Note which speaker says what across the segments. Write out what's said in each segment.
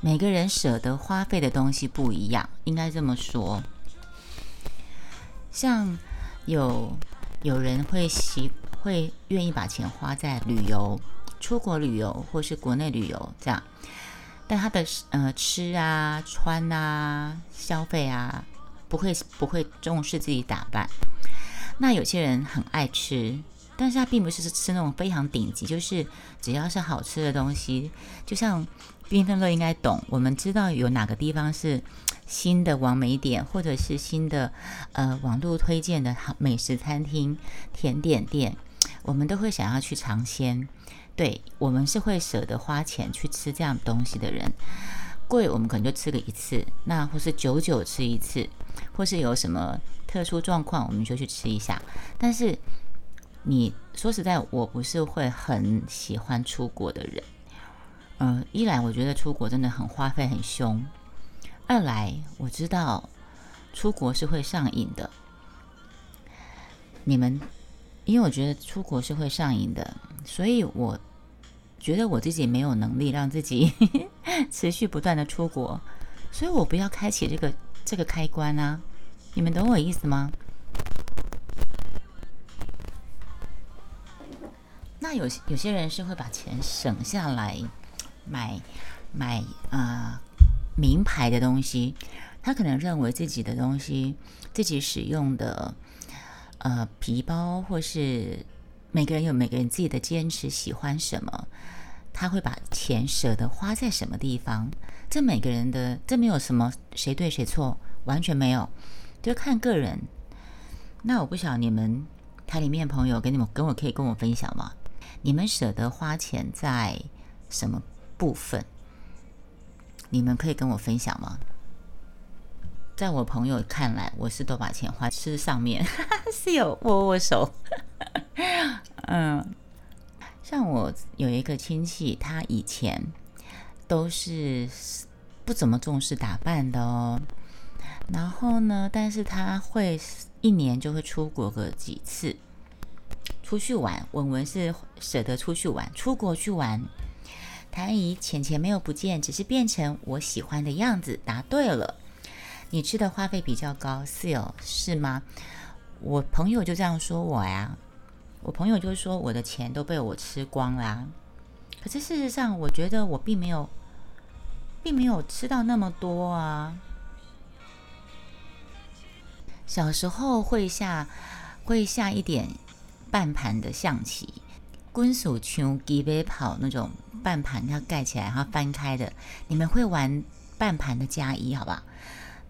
Speaker 1: 每个人舍得花费的东西不一样，应该这么说。像有有人会喜会愿意把钱花在旅游、出国旅游或是国内旅游这样，但他的呃吃啊、穿啊、消费啊，不会不会重视自己打扮。那有些人很爱吃，但是它并不是吃那种非常顶级，就是只要是好吃的东西，就像缤纷乐应该懂，我们知道有哪个地方是。新的完美点，或者是新的呃网络推荐的好美食餐厅、甜点店，我们都会想要去尝鲜。对我们是会舍得花钱去吃这样东西的人。贵我们可能就吃个一次，那或是久久吃一次，或是有什么特殊状况，我们就去吃一下。但是你说实在，我不是会很喜欢出国的人。嗯，一来我觉得出国真的很花费很凶。二来，我知道出国是会上瘾的。你们，因为我觉得出国是会上瘾的，所以我觉得我自己没有能力让自己 持续不断的出国，所以我不要开启这个这个开关啊！你们懂我意思吗？那有有些人是会把钱省下来买买啊。名牌的东西，他可能认为自己的东西，自己使用的呃皮包，或是每个人有每个人自己的坚持，喜欢什么，他会把钱舍得花在什么地方。这每个人的，这没有什么谁对谁错，完全没有，就看个人。那我不晓得你们台里面朋友跟你们跟我可以跟我分享吗？你们舍得花钱在什么部分？你们可以跟我分享吗？在我朋友看来，我是都把钱花吃上面，是有握握手。嗯，像我有一个亲戚，他以前都是不怎么重视打扮的哦。然后呢，但是他会一年就会出国个几次，出去玩。文文是舍得出去玩，出国去玩。谭姨，钱钱没有不见，只是变成我喜欢的样子。答对了，你吃的花费比较高，是哦，是吗？我朋友就这样说我呀，我朋友就说我的钱都被我吃光啦。可是事实上，我觉得我并没有，并没有吃到那么多啊。小时候会下会下一点半盘的象棋。滚手球、几杯跑那种半盘要盖起来，然后翻开的，你们会玩半盘的加一，好吧？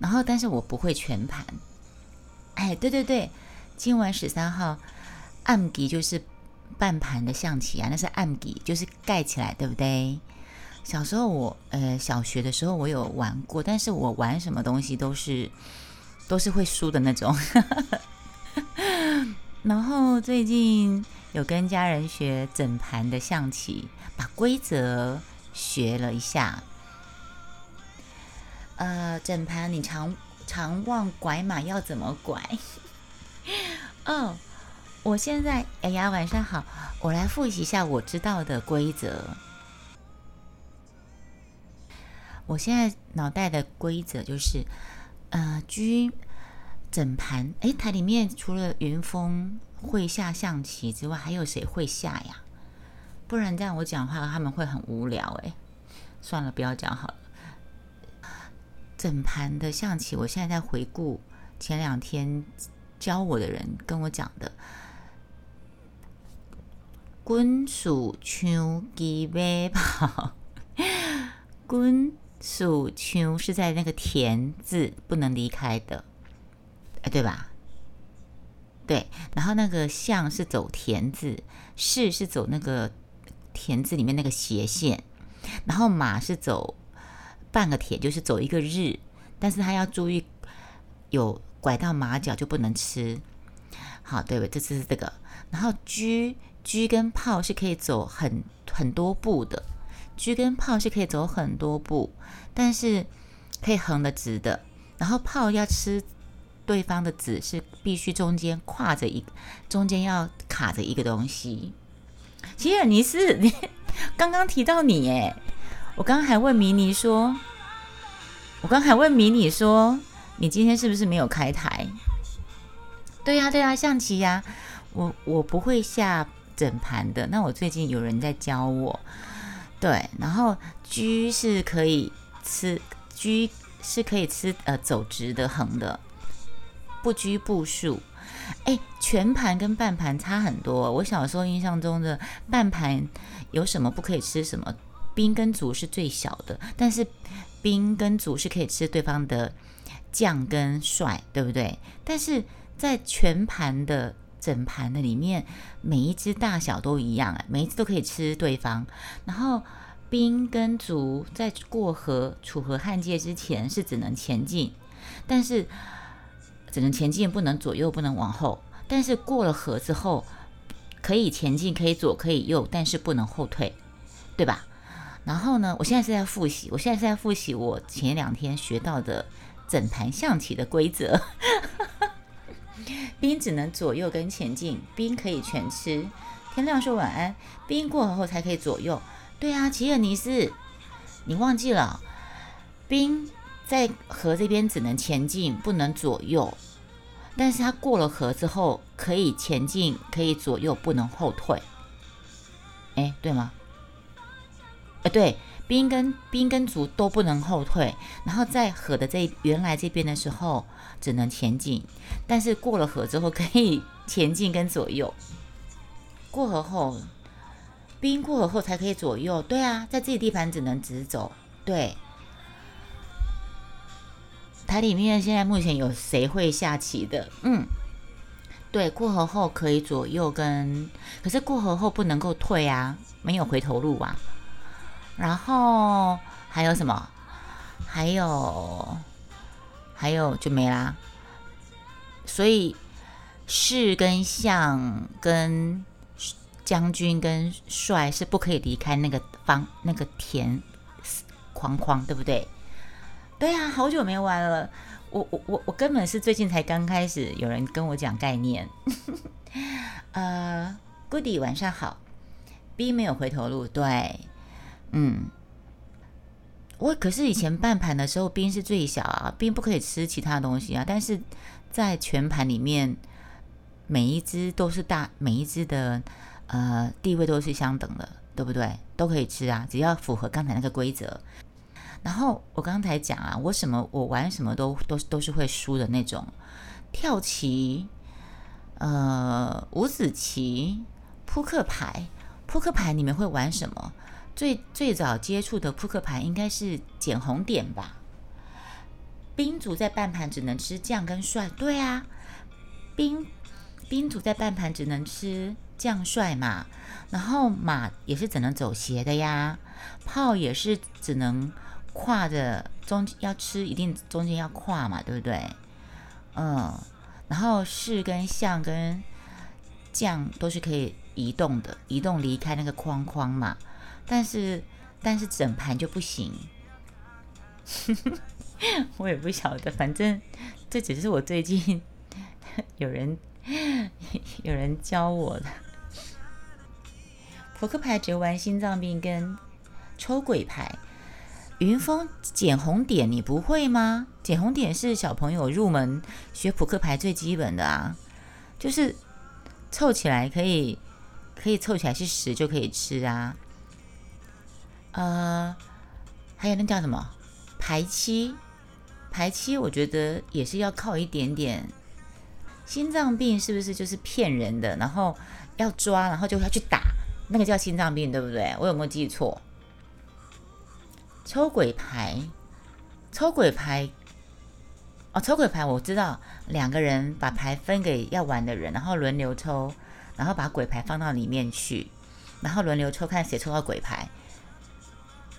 Speaker 1: 然后，但是我不会全盘。哎，对对对，今晚十三号暗底就是半盘的象棋啊，那是暗底，就是盖起来，对不对？小时候我呃小学的时候我有玩过，但是我玩什么东西都是都是会输的那种。然后最近。有跟家人学整盘的象棋，把规则学了一下。呃，整盘你常常忘拐马要怎么拐？哦，我现在哎呀，晚上好，我来复习一下我知道的规则。我现在脑袋的规则就是，呃，居整盘。哎，台里面除了云峰。会下象棋之外，还有谁会下呀？不然这样我讲话他们会很无聊哎。算了，不要讲好了。整盘的象棋，我现在在回顾前两天教我的人跟我讲的。滚鼠枪鸡尾跑，滚鼠枪是在那个田字不能离开的，对吧？对，然后那个象是走田字，士是走那个田字里面那个斜线，然后马是走半个田，就是走一个日，但是他要注意有拐到马脚就不能吃。好，对不？这次是这个。然后车车跟炮是可以走很很多步的，车跟炮是可以走很多步，但是可以横的直的，然后炮要吃。对方的子是必须中间跨着一，中间要卡着一个东西。吉尔尼斯，你刚刚提到你哎，我刚刚还问迷你说，我刚还问迷你说，你今天是不是没有开台？对呀，对呀，象棋呀，我我不会下整盘的。那我最近有人在教我，对，然后车是可以吃，车是可以吃呃走直的横的，不拘步数。哎，全盘跟半盘差很多。我小时候印象中的半盘有什么不可以吃什么？兵跟卒是最小的，但是兵跟卒是可以吃对方的将跟帅，对不对？但是在全盘的整盘的里面，每一只大小都一样，每一只都可以吃对方。然后兵跟卒在过河楚河汉界之前是只能前进，但是。只能前进，不能左右，不能往后。但是过了河之后，可以前进，可以左，可以右，但是不能后退，对吧？然后呢，我现在是在复习，我现在是在复习我前两天学到的整盘象棋的规则。兵只能左右跟前进，兵可以全吃。天亮说晚安，兵过河后才可以左右。对啊，吉尔尼斯，你忘记了？兵在河这边只能前进，不能左右。但是他过了河之后，可以前进，可以左右，不能后退。哎，对吗？哎，对，兵跟兵跟卒都不能后退。然后在河的这原来这边的时候，只能前进。但是过了河之后，可以前进跟左右。过河后，兵过河后才可以左右。对啊，在自己地盘只能直走。对。台里面现在目前有谁会下棋的？嗯，对，过河后可以左右跟，可是过河后不能够退啊，没有回头路啊。然后还有什么？还有还有就没啦。所以士跟相跟将军跟帅是不可以离开那个方那个田框框，对不对？对啊，好久没玩了。我我我我根本是最近才刚开始，有人跟我讲概念。呃，Goody 晚上好，B 没有回头路，对，嗯，我可是以前半盘的时候，兵是最小啊，兵不可以吃其他东西啊，但是在全盘里面，每一只都是大，每一只的呃地位都是相等的，对不对？都可以吃啊，只要符合刚才那个规则。然后我刚才讲啊，我什么我玩什么都都都是会输的那种，跳棋、呃五子棋、扑克牌。扑克牌你们会玩什么？最最早接触的扑克牌应该是捡红点吧。兵卒在半盘只能吃将跟帅，对啊，兵兵卒在半盘只能吃将帅嘛。然后马也是只能走斜的呀，炮也是只能。跨着中要吃，一定中间要跨嘛，对不对？嗯，然后士跟象跟将都是可以移动的，移动离开那个框框嘛。但是但是整盘就不行。我也不晓得，反正 这只是我最近有人 有人教我的。扑克牌只玩心脏病跟抽鬼牌。云峰捡红点，你不会吗？捡红点是小朋友入门学扑克牌最基本的啊，就是凑起来可以，可以凑起来是十就可以吃啊。呃，还有那叫什么排七？排七我觉得也是要靠一点点心脏病，是不是就是骗人的？然后要抓，然后就要去打，那个叫心脏病，对不对？我有没有记错？抽鬼牌，抽鬼牌，哦，抽鬼牌我知道，两个人把牌分给要玩的人，然后轮流抽，然后把鬼牌放到里面去，然后轮流抽，看谁抽到鬼牌，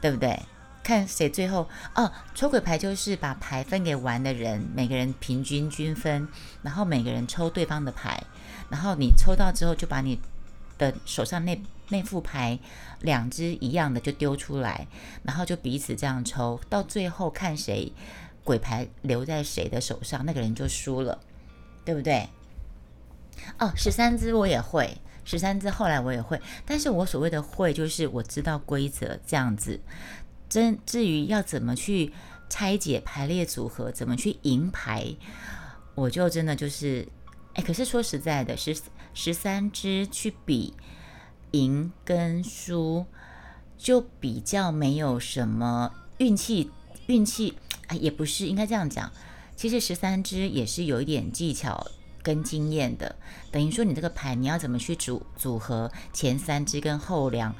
Speaker 1: 对不对？看谁最后哦，抽鬼牌就是把牌分给玩的人，每个人平均均分，然后每个人抽对方的牌，然后你抽到之后就把你的手上那。那副牌两只一样的就丢出来，然后就彼此这样抽，到最后看谁鬼牌留在谁的手上，那个人就输了，对不对？哦，十三只我也会，十三只后来我也会，但是我所谓的会就是我知道规则这样子，真至于要怎么去拆解排列组合，怎么去赢牌，我就真的就是哎，可是说实在的，十十三支去比赢跟输，就比较没有什么运气，运气啊也不是应该这样讲。其实十三支也是有一点技巧跟经验的，等于说你这个牌你要怎么去组组合前三支跟后两，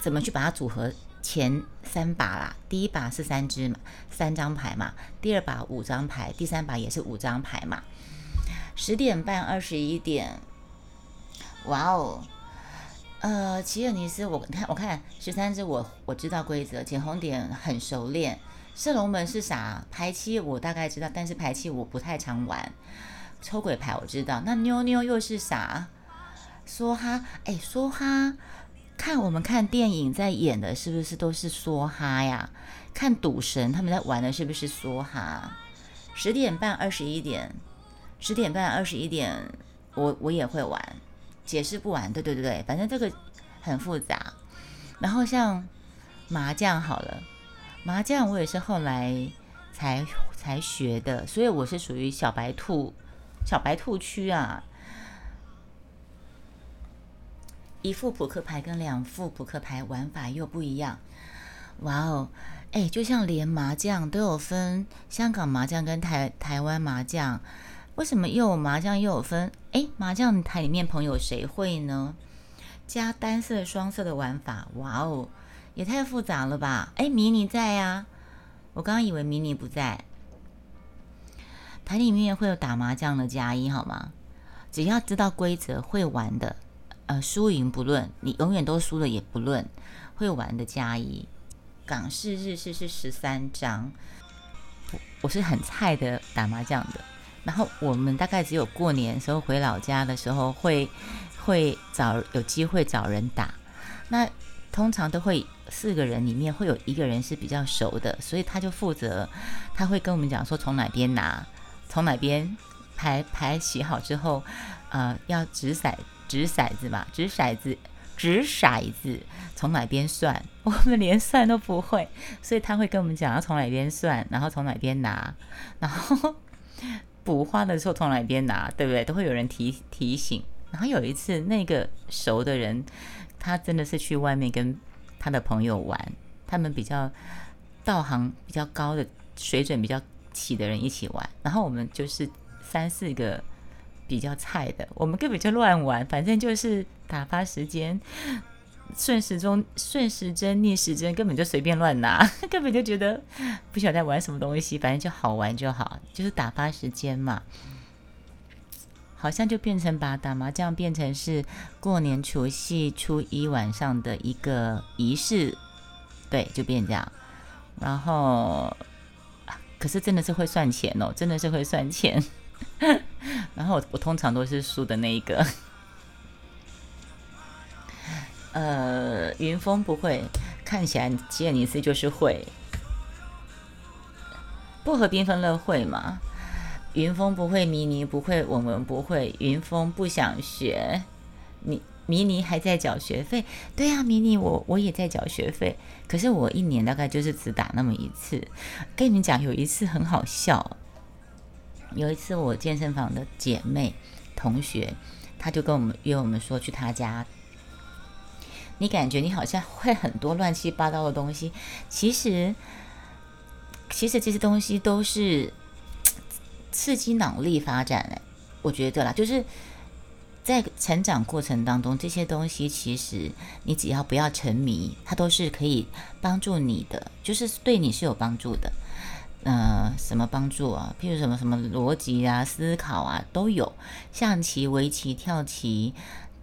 Speaker 1: 怎么去把它组合前三把啦？第一把是三支嘛，三张牌嘛，第二把五张牌，第三把也是五张牌嘛。十点半二十一点，哇哦，呃，齐尔尼斯，我看我看十三只，我我知道规则，捡红点很熟练。射龙门是啥？排七我大概知道，但是排七我不太常玩。抽鬼牌我知道，那妞妞又是啥？梭哈，哎，梭哈，看我们看电影在演的是不是都是梭哈呀？看赌神他们在玩的是不是梭哈？十点半二十一点，十点半二十一点，我我也会玩，解释不完，对对对对，反正这个很复杂。然后像麻将好了。麻将我也是后来才才学的，所以我是属于小白兔，小白兔区啊。一副扑克牌跟两副扑克牌玩法又不一样。哇哦，哎，就像连麻将都有分香港麻将跟台台湾麻将，为什么又有麻将又有分？哎，麻将台里面朋友谁会呢？加单色双色的玩法，哇哦！也太复杂了吧？哎，迷你在呀，我刚刚以为迷你不在。台里面会有打麻将的加一好吗？只要知道规则、会玩的，呃，输赢不论，你永远都输了也不论，会玩的加一。港式、日式是十三张，我是很菜的打麻将的。然后我们大概只有过年时候回老家的时候会会找有机会找人打，那通常都会。四个人里面会有一个人是比较熟的，所以他就负责，他会跟我们讲说从哪边拿，从哪边牌牌洗好之后，呃，要掷骰掷骰子嘛，掷骰子掷骰子从哪边算，我们连算都不会，所以他会跟我们讲要从哪边算，然后从哪边拿，然后补花的时候从哪边拿，对不对？都会有人提提醒。然后有一次那个熟的人，他真的是去外面跟。他的朋友玩，他们比较道行比较高的水准比较起的人一起玩，然后我们就是三四个比较菜的，我们根本就乱玩，反正就是打发时间，顺时钟、顺时针、逆时针，根本就随便乱拿，根本就觉得不晓得在玩什么东西，反正就好玩就好，就是打发时间嘛。好像就变成把打麻将变成是过年除夕初一晚上的一个仪式，对，就变这样。然后，可是真的是会算钱哦，真的是会算钱。然后我我通常都是输的那一个。呃，云峰不会，看起来吉尔尼斯就是会，薄荷缤纷乐会嘛。云峰不会，迷你不会，我们不会。云峰不想学，你迷你还在缴学费。对呀，迷你我我也在缴学费，可是我一年大概就是只打那么一次。跟你们讲，有一次很好笑。有一次我健身房的姐妹同学，她就跟我们约我们说去她家。你感觉你好像会很多乱七八糟的东西，其实其实这些东西都是。刺激脑力发展，哎，我觉得啦，就是在成长过程当中，这些东西其实你只要不要沉迷，它都是可以帮助你的，就是对你是有帮助的。呃，什么帮助啊？譬如什么什么逻辑啊、思考啊都有。象棋、围棋、跳棋、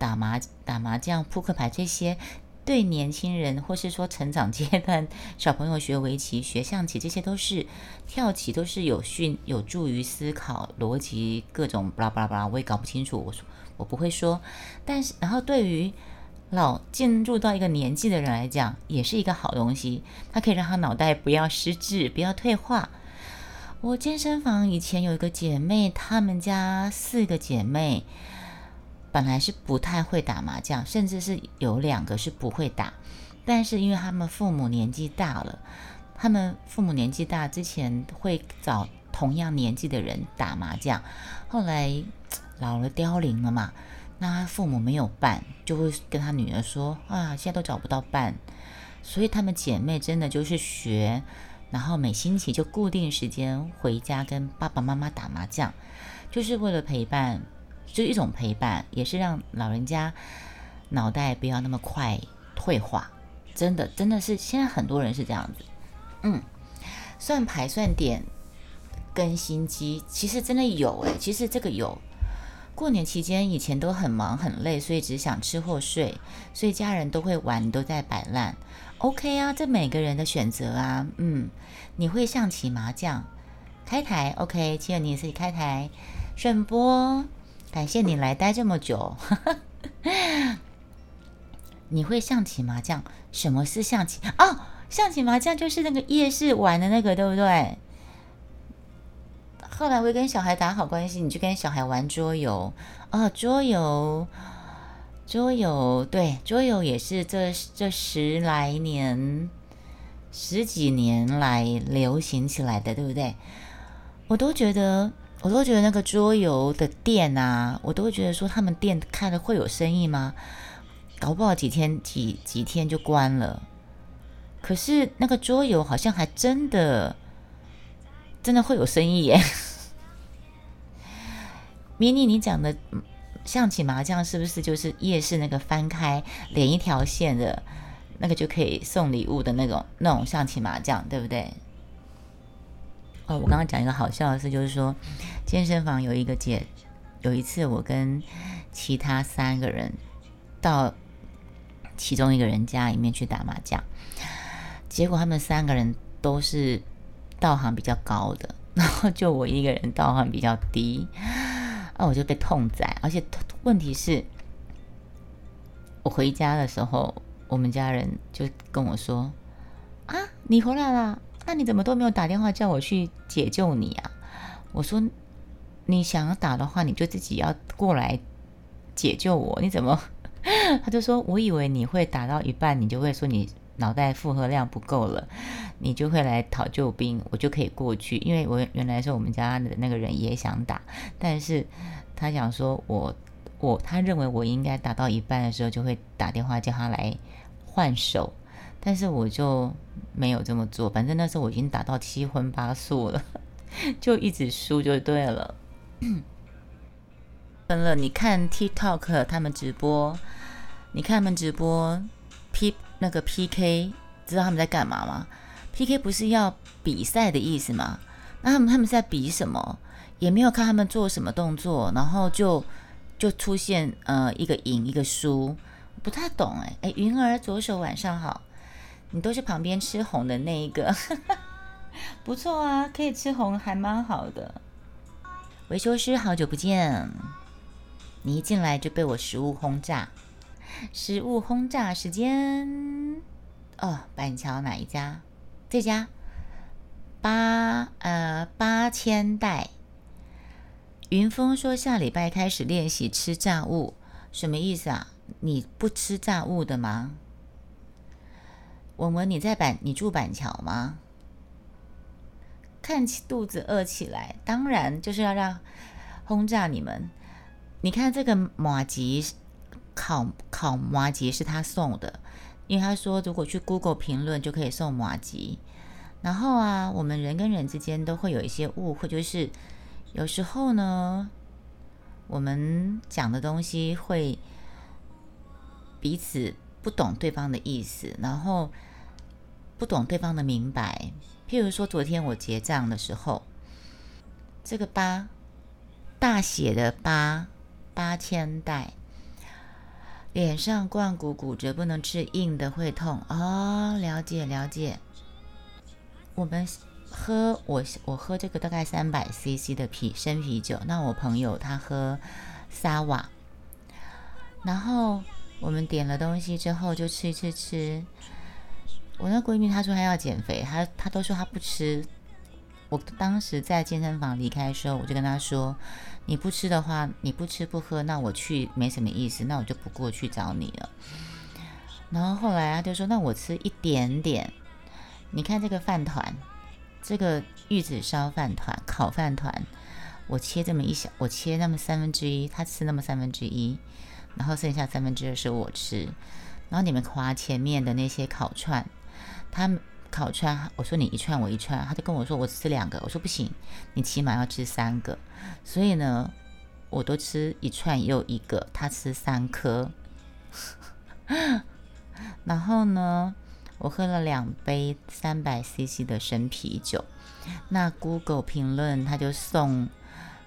Speaker 1: 打麻打麻将、扑克牌这些。对年轻人，或是说成长阶段小朋友学围棋、学象棋，这些都是跳棋，都是有训有助于思考逻辑各种巴拉巴拉巴拉，我也搞不清楚，我说我不会说。但是，然后对于老进入到一个年纪的人来讲，也是一个好东西，它可以让他脑袋不要失智，不要退化。我健身房以前有一个姐妹，她们家四个姐妹。本来是不太会打麻将，甚至是有两个是不会打。但是因为他们父母年纪大了，他们父母年纪大之前会找同样年纪的人打麻将，后来老了凋零了嘛，那他父母没有伴，就会跟他女儿说啊，现在都找不到伴，所以他们姐妹真的就是学，然后每星期就固定时间回家跟爸爸妈妈打麻将，就是为了陪伴，就一种陪伴，也是让老人家脑袋不要那么快退化。真的，真的是现在很多人是这样子，嗯，算牌算点更新机，其实真的有诶，其实这个有。过年期间以前都很忙很累，所以只想吃或睡，所以家人都会玩，都在摆烂。OK 啊，这每个人的选择啊，嗯，你会象棋麻将开台？OK，七二你也是开台，顺波，感谢你来待这么久。你会象棋麻将？什么是象棋？哦，象棋麻将就是那个夜市玩的那个，对不对？后来会跟小孩打好关系，你就跟小孩玩桌游哦，桌游，桌游，对，桌游也是这这十来年、十几年来流行起来的，对不对？我都觉得，我都觉得那个桌游的店啊，我都会觉得说，他们店开了会有生意吗？搞不好几天几几天就关了，可是那个桌游好像还真的真的会有生意耶。迷你，你讲的象棋麻将是不是就是夜市那个翻开连一条线的那个就可以送礼物的那种那种象棋麻将，对不对？我刚刚讲一个好笑的事，就是说健身房有一个姐，有一次我跟其他三个人到。其中一个人家里面去打麻将，结果他们三个人都是道行比较高的，然后就我一个人道行比较低，啊，我就被痛宰。而且问题是，我回家的时候，我们家人就跟我说：“啊，你回来了？那你怎么都没有打电话叫我去解救你啊？”我说：“你想要打的话，你就自己要过来解救我，你怎么？” 他就说：“我以为你会打到一半，你就会说你脑袋负荷量不够了，你就会来讨救兵，我就可以过去。因为我原来是我们家的那个人也想打，但是他想说我我他认为我应该打到一半的时候就会打电话叫他来换手，但是我就没有这么做。反正那时候我已经打到七荤八素了，就一直输就对了。”分了，你看 TikTok 他们直播，你看他们直播 P 那个 PK，知道他们在干嘛吗？PK 不是要比赛的意思吗？那他们他们在比什么？也没有看他们做什么动作，然后就就出现呃一个赢一个输，不太懂哎哎，云儿左手晚上好，你都是旁边吃红的那一个，不错啊，可以吃红还蛮好的。维修师好久不见。你一进来就被我食物轰炸，食物轰炸时间哦，板桥哪一家？这家八呃八千代。云峰说下礼拜开始练习吃炸物，什么意思啊？你不吃炸物的吗？文文你在板你住板桥吗？看起肚子饿起来，当然就是要让轰炸你们。你看这个马吉烤烤马吉是他送的，因为他说如果去 Google 评论就可以送马吉。然后啊，我们人跟人之间都会有一些误会，就是有时候呢，我们讲的东西会彼此不懂对方的意思，然后不懂对方的明白。譬如说，昨天我结账的时候，这个八大写的八。八千代，脸上冠骨骨折，不能吃硬的会痛哦。了解了解。我们喝我我喝这个大概三百 CC 的啤生啤酒，那我朋友他喝沙瓦，然后我们点了东西之后就吃吃吃。我那闺蜜她说她要减肥，她她都说她不吃。我当时在健身房离开的时候，我就跟她说。你不吃的话，你不吃不喝，那我去没什么意思，那我就不过去找你了。然后后来他就说：“那我吃一点点。你看这个饭团，这个玉子烧饭团、烤饭团，我切这么一小，我切那么三分之一，他吃那么三分之一，然后剩下三分之二是我吃。然后你们夸前面的那些烤串，他烤串，我说你一串我一串，他就跟我说我吃两个，我说不行，你起码要吃三个。所以呢，我都吃一串又一个，他吃三颗。”然后呢，我喝了两杯三百 CC 的生啤酒。那 Google 评论他就送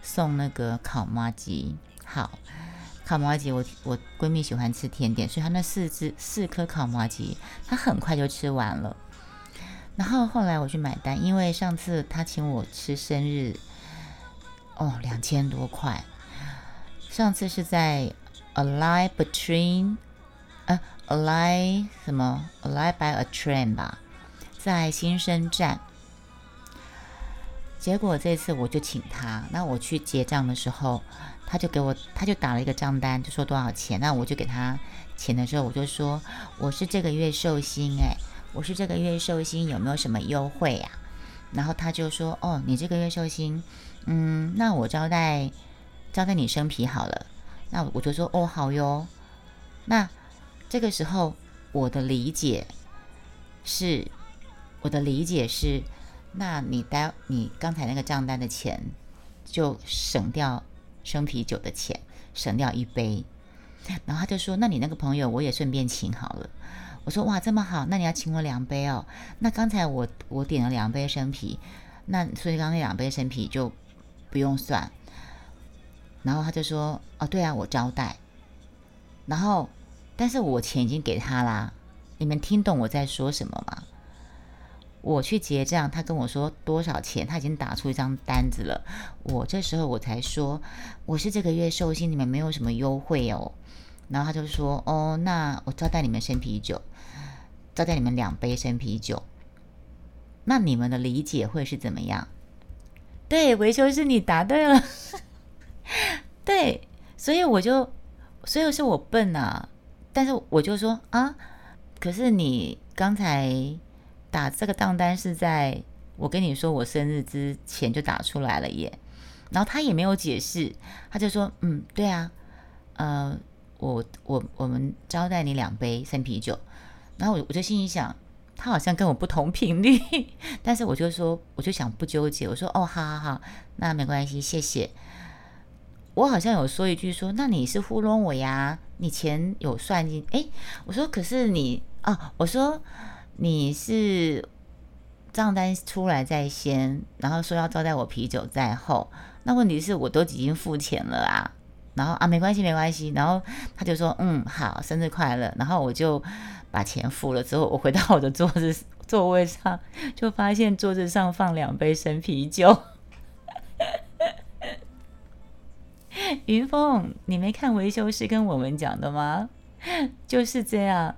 Speaker 1: 送那个烤麻吉。好，烤麻吉，我我闺蜜喜欢吃甜点，所以她那四只四颗烤麻吉，她很快就吃完了。然后后来我去买单，因为上次她请我吃生日，哦，两千多块。上次是在 Alive Between。呃，Alive 什么？Alive by a train 吧，在新生站。结果这次我就请他，那我去结账的时候，他就给我，他就打了一个账单，就说多少钱。那我就给他钱的时候，我就说我是这个月寿星，哎，我是这个月寿星，有没有什么优惠呀？然后他就说，哦，你这个月寿星，嗯，那我招待招待你生皮好了。那我就说，哦，好哟，那。这个时候，我的理解是，我的理解是，那你待你刚才那个账单的钱，就省掉生啤酒的钱，省掉一杯。然后他就说：“那你那个朋友我也顺便请好了。”我说：“哇，这么好，那你要请我两杯哦。那刚才我我点了两杯生啤，那所以刚那两杯生啤就不用算。”然后他就说：“哦，对啊，我招待。”然后。但是我钱已经给他啦，你们听懂我在说什么吗？我去结账，他跟我说多少钱，他已经打出一张单子了。我这时候我才说我是这个月寿星，你们没有什么优惠哦。然后他就说哦，那我招待你们生啤酒，招待你们两杯生啤酒。那你们的理解会是怎么样？对，维修是你答对了。对，所以我就，所以是我笨啊。但是我就说啊，可是你刚才打这个账单是在我跟你说我生日之前就打出来了耶，然后他也没有解释，他就说嗯，对啊，呃，我我我们招待你两杯生啤酒，然后我我就心里想，他好像跟我不同频率，但是我就说我就想不纠结，我说哦，好好好，那没关系，谢谢。我好像有说一句说，那你是糊弄我呀？你钱有算进？哎，我说可是你啊，我说你是账单出来在先，然后说要招待我啤酒在后。那问题是我都已经付钱了啊。然后啊，没关系没关系。然后他就说嗯好，生日快乐。然后我就把钱付了之后，我回到我的桌子 座位上，就发现桌子上放两杯生啤酒。云峰，你没看维修师跟我们讲的吗？就是这样，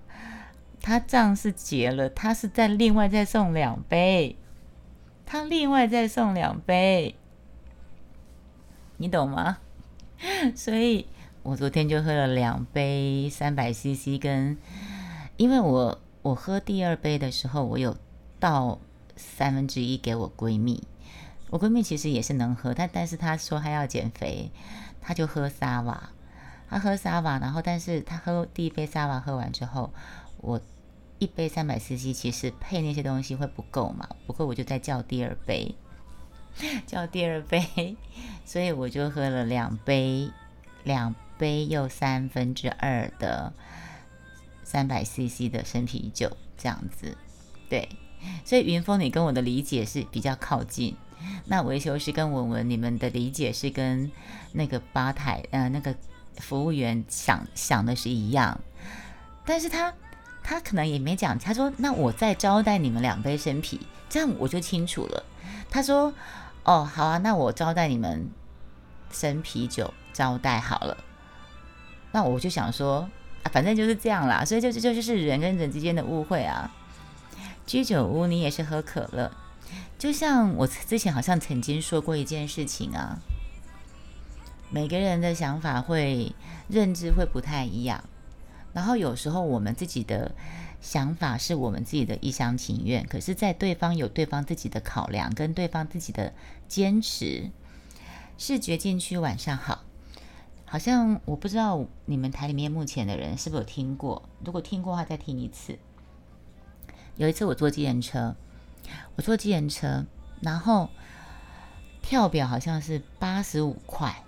Speaker 1: 他账是结了，他是在另外再送两杯，他另外再送两杯，你懂吗？所以我昨天就喝了两杯三百 CC，跟因为我我喝第二杯的时候，我有倒三分之一给我闺蜜，我闺蜜其实也是能喝，但但是她说她要减肥。她就喝沙瓦，他喝沙瓦，然后但是他喝第一杯沙瓦喝完之后，我一杯三百 CC 其实配那些东西会不够嘛，不够我就再叫第二杯，叫第二杯，所以我就喝了两杯，两杯又三分之二的三百 CC 的生啤酒这样子，对，所以云峰你跟我的理解是比较靠近。那维修师跟文文，你们的理解是跟那个吧台呃那个服务员想想的是一样，但是他他可能也没讲，他说那我再招待你们两杯生啤，这样我就清楚了。他说哦好啊，那我招待你们生啤酒招待好了。那我就想说啊，反正就是这样啦，所以就就就是人跟人之间的误会啊。居酒屋你也是喝可乐。就像我之前好像曾经说过一件事情啊，每个人的想法会认知会不太一样。然后有时候我们自己的想法是我们自己的一厢情愿，可是，在对方有对方自己的考量跟对方自己的坚持。视觉禁区，晚上好。好像我不知道你们台里面目前的人是不是有听过，如果听过的话，再听一次。有一次我坐计程车，我坐计程车，然后跳表好像是八十五块，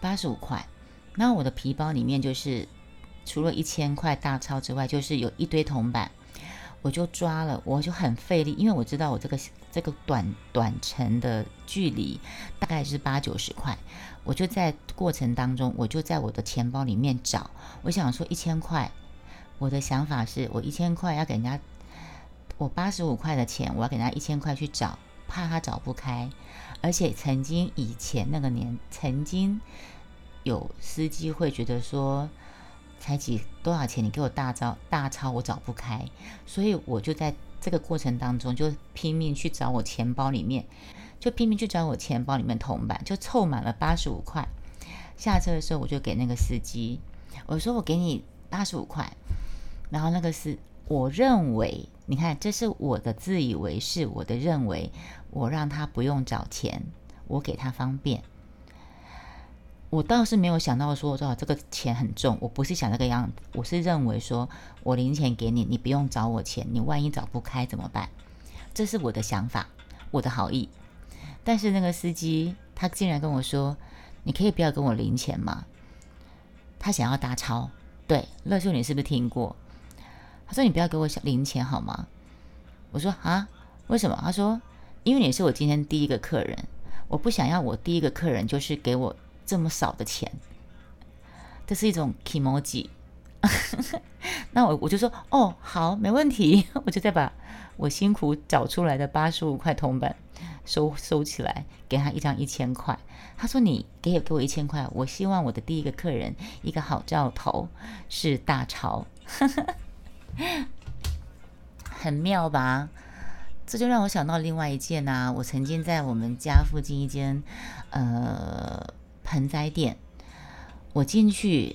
Speaker 1: 八十五块。然后我的皮包里面就是除了一千块大钞之外，就是有一堆铜板。我就抓了，我就很费力，因为我知道我这个这个短短程的距离大概是八九十块。我就在过程当中，我就在我的钱包里面找，我想说一千块。我的想法是我一千块要给人家，我八十五块的钱，我要给人家一千块去找，怕他找不开。而且曾经以前那个年，曾经有司机会觉得说。才几多少钱？你给我大招大钞，我找不开，所以我就在这个过程当中就拼命去找我钱包里面，就拼命去找我钱包里面铜板，就凑满了八十五块。下车的时候我就给那个司机，我说我给你八十五块，然后那个是我认为，你看这是我的自以为是，我的认为，我让他不用找钱，我给他方便。我倒是没有想到说，说这个钱很重，我不是想这个样子，我是认为说我零钱给你，你不用找我钱，你万一找不开怎么办？这是我的想法，我的好意。但是那个司机他竟然跟我说，你可以不要跟我零钱吗？他想要搭钞。对，乐秀你是不是听过？他说你不要给我零钱好吗？我说啊，为什么？他说因为你是我今天第一个客人，我不想要我第一个客人就是给我。这么少的钱，这是一种 emoji。那我我就说哦，好，没问题，我就再把我辛苦找出来的八十五块铜板收收起来，给他一张一千块。他说你给给我一千块，我希望我的第一个客人一个好兆头是大潮，很妙吧？这就让我想到另外一件呐，我曾经在我们家附近一间呃。盆栽店，我进去，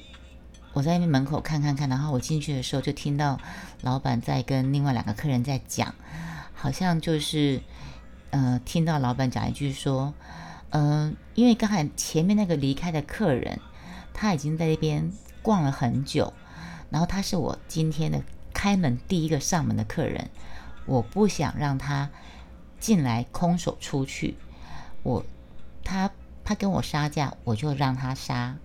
Speaker 1: 我在那边门口看看看，然后我进去的时候就听到老板在跟另外两个客人在讲，好像就是呃，听到老板讲一句说，嗯，因为刚才前面那个离开的客人，他已经在那边逛了很久，然后他是我今天的开门第一个上门的客人，我不想让他进来空手出去，我他。他跟我杀价，我就让他杀，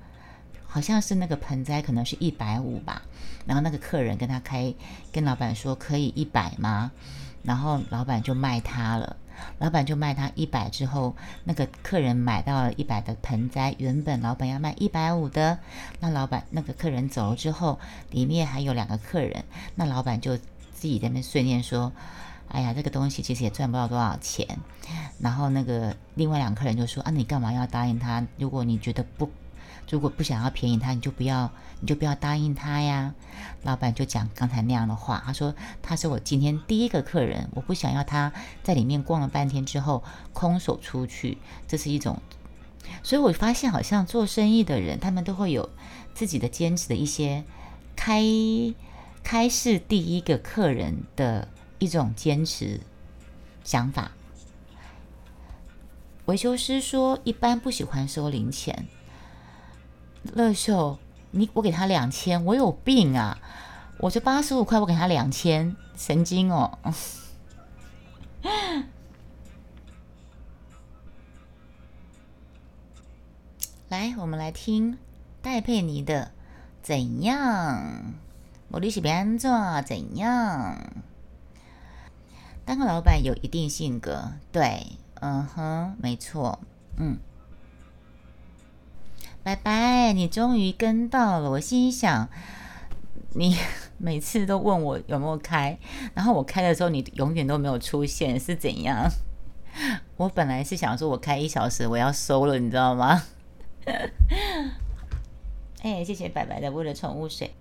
Speaker 1: 好像是那个盆栽可能是一百五吧，然后那个客人跟他开，跟老板说可以一百吗？然后老板就卖他了，老板就卖他一百之后，那个客人买到了一百的盆栽，原本老板要卖一百五的，那老板那个客人走了之后，里面还有两个客人，那老板就自己在那碎念说。哎呀，这个东西其实也赚不到多少钱。然后那个另外两个客人就说：“啊，你干嘛要答应他？如果你觉得不，如果不想要便宜他，你就不要，你就不要答应他呀。”老板就讲刚才那样的话，他说：“他是我今天第一个客人，我不想要他在里面逛了半天之后空手出去，这是一种。”所以我发现，好像做生意的人，他们都会有自己的坚持的一些开开市第一个客人的。一种坚持想法。维修师说，一般不喜欢收零钱。乐秀，你我给他两千，我有病啊！我这八十五块，我给他两千，神经哦！来，我们来听戴佩妮的《怎样》，我利息变做怎样？当个老板有一定性格，对，嗯哼，没错，嗯，拜拜，你终于跟到了。我心想，你 每次都问我有没有开，然后我开的时候，你永远都没有出现，是怎样？我本来是想说我开一小时，我要收了，你知道吗？哎，谢谢白白的为了宠物水。